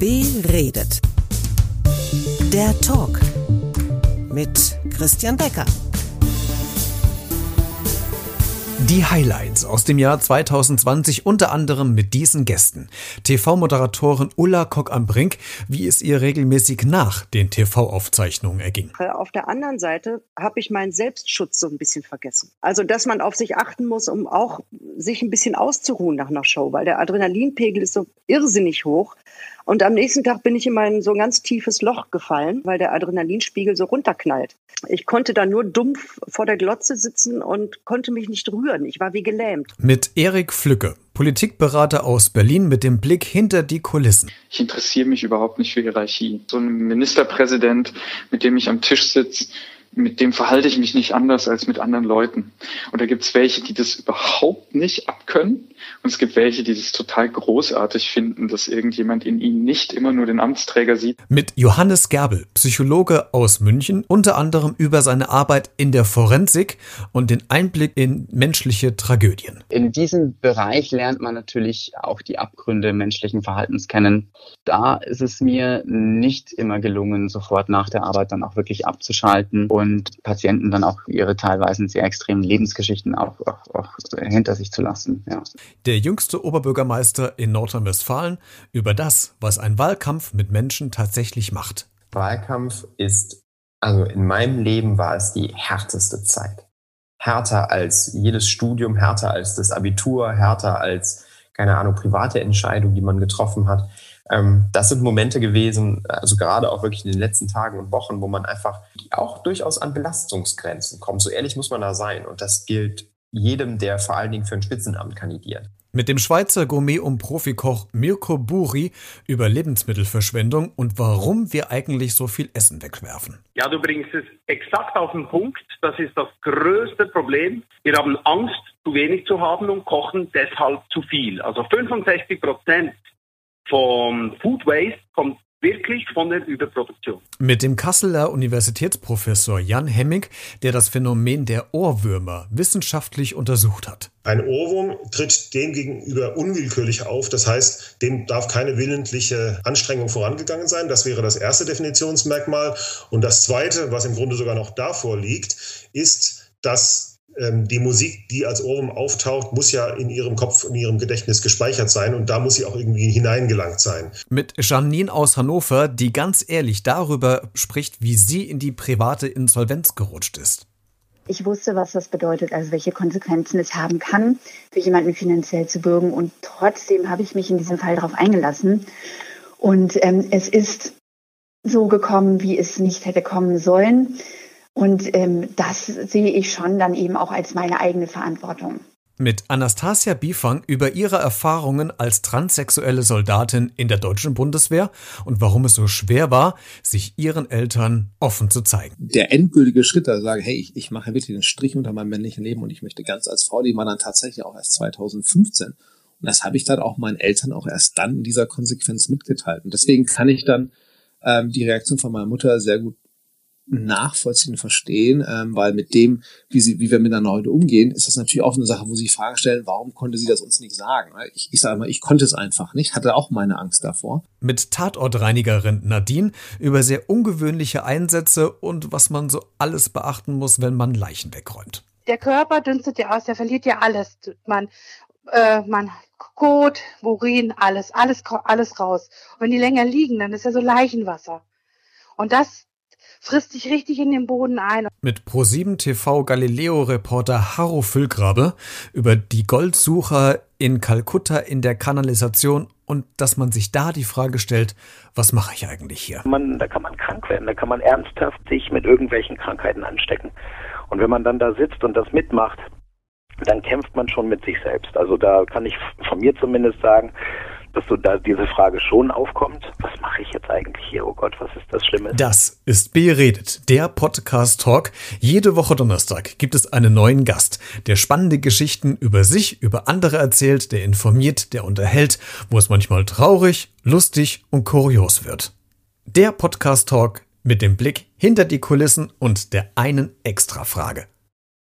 Beredet. Der Talk mit Christian Becker. Die Highlights aus dem Jahr 2020 unter anderem mit diesen Gästen. TV-Moderatorin Ulla Kock am Brink, wie es ihr regelmäßig nach den TV-Aufzeichnungen erging. Auf der anderen Seite habe ich meinen Selbstschutz so ein bisschen vergessen. Also, dass man auf sich achten muss, um auch sich ein bisschen auszuruhen nach einer Show, weil der Adrenalinpegel ist so irrsinnig hoch. Und am nächsten Tag bin ich in mein so ein ganz tiefes Loch gefallen, weil der Adrenalinspiegel so runterknallt. Ich konnte da nur dumpf vor der Glotze sitzen und konnte mich nicht rühren. Ich war wie gelähmt. Mit Erik Flücke, Politikberater aus Berlin mit dem Blick hinter die Kulissen. Ich interessiere mich überhaupt nicht für Hierarchie. So ein Ministerpräsident, mit dem ich am Tisch sitze, mit dem verhalte ich mich nicht anders als mit anderen Leuten. Und da gibt es welche, die das überhaupt nicht abkönnen. Und es gibt welche, die das total großartig finden, dass irgendjemand in ihnen nicht immer nur den Amtsträger sieht. Mit Johannes Gerbel, Psychologe aus München, unter anderem über seine Arbeit in der Forensik und den Einblick in menschliche Tragödien. In diesem Bereich lernt man natürlich auch die Abgründe menschlichen Verhaltens kennen. Da ist es mir nicht immer gelungen, sofort nach der Arbeit dann auch wirklich abzuschalten und Patienten dann auch ihre teilweise sehr extremen Lebensgeschichten auch, auch, auch hinter sich zu lassen. Ja. Der jüngste Oberbürgermeister in Nordrhein-Westfalen über das, was ein Wahlkampf mit Menschen tatsächlich macht. Wahlkampf ist, also in meinem Leben war es die härteste Zeit. Härter als jedes Studium, härter als das Abitur, härter als, keine Ahnung, private Entscheidungen, die man getroffen hat. Ähm, das sind Momente gewesen, also gerade auch wirklich in den letzten Tagen und Wochen, wo man einfach auch durchaus an Belastungsgrenzen kommt. So ehrlich muss man da sein. Und das gilt jedem, der vor allen Dingen für ein Spitzenamt kandidiert. Mit dem Schweizer Gourmet- und Profikoch Mirko Buri über Lebensmittelverschwendung und warum wir eigentlich so viel Essen wegwerfen. Ja, du bringst es exakt auf den Punkt. Das ist das größte Problem. Wir haben Angst, zu wenig zu haben und kochen deshalb zu viel. Also 65 Prozent vom Food Waste kommt wirklich von der Überproduktion. Mit dem Kasseler Universitätsprofessor Jan Hemming, der das Phänomen der Ohrwürmer wissenschaftlich untersucht hat. Ein Ohrwurm tritt dem gegenüber unwillkürlich auf. Das heißt, dem darf keine willentliche Anstrengung vorangegangen sein. Das wäre das erste Definitionsmerkmal. Und das zweite, was im Grunde sogar noch davor liegt, ist, dass die Musik, die als Ohrwurm auftaucht, muss ja in ihrem Kopf, in ihrem Gedächtnis gespeichert sein und da muss sie auch irgendwie hineingelangt sein. Mit Janine aus Hannover, die ganz ehrlich darüber spricht, wie sie in die private Insolvenz gerutscht ist. Ich wusste, was das bedeutet, also welche Konsequenzen es haben kann, für jemanden finanziell zu bürgen. Und trotzdem habe ich mich in diesem Fall darauf eingelassen. Und ähm, es ist so gekommen, wie es nicht hätte kommen sollen. Und ähm, das sehe ich schon dann eben auch als meine eigene Verantwortung. Mit Anastasia Bifang über ihre Erfahrungen als transsexuelle Soldatin in der deutschen Bundeswehr und warum es so schwer war, sich ihren Eltern offen zu zeigen. Der endgültige Schritt, da sage, hey, ich, ich mache wirklich den Strich unter meinem männlichen Leben und ich möchte ganz als Frau leben, war dann tatsächlich auch erst 2015. Und das habe ich dann auch meinen Eltern auch erst dann in dieser Konsequenz mitgeteilt. Und deswegen kann ich dann ähm, die Reaktion von meiner Mutter sehr gut nachvollziehen, verstehen, ähm, weil mit dem, wie sie, wie wir miteinander heute umgehen, ist das natürlich auch eine Sache, wo sie Fragen stellen, warum konnte sie das uns nicht sagen? Ich, ich sage mal, ich konnte es einfach nicht, hatte auch meine Angst davor. Mit Tatortreinigerin Nadine über sehr ungewöhnliche Einsätze und was man so alles beachten muss, wenn man Leichen wegräumt. Der Körper dünstet ja aus, der verliert ja alles. Man, äh, man Kot, Urin, alles, alles, alles raus. Und wenn die länger liegen, dann ist ja so Leichenwasser. Und das frisst sich richtig in den Boden ein. Mit Pro7 TV Galileo-Reporter Harro Füllgrabe über die Goldsucher in Kalkutta in der Kanalisation und dass man sich da die Frage stellt, was mache ich eigentlich hier? Man, da kann man krank werden, da kann man ernsthaft sich mit irgendwelchen Krankheiten anstecken. Und wenn man dann da sitzt und das mitmacht, dann kämpft man schon mit sich selbst. Also da kann ich von mir zumindest sagen, dass so da diese Frage schon aufkommt, was mache ich jetzt eigentlich hier? Oh Gott, was ist das Schlimme? Das ist Beredet, der Podcast Talk. Jede Woche Donnerstag gibt es einen neuen Gast, der spannende Geschichten über sich, über andere erzählt, der informiert, der unterhält, wo es manchmal traurig, lustig und kurios wird. Der Podcast Talk mit dem Blick hinter die Kulissen und der einen Extra-Frage.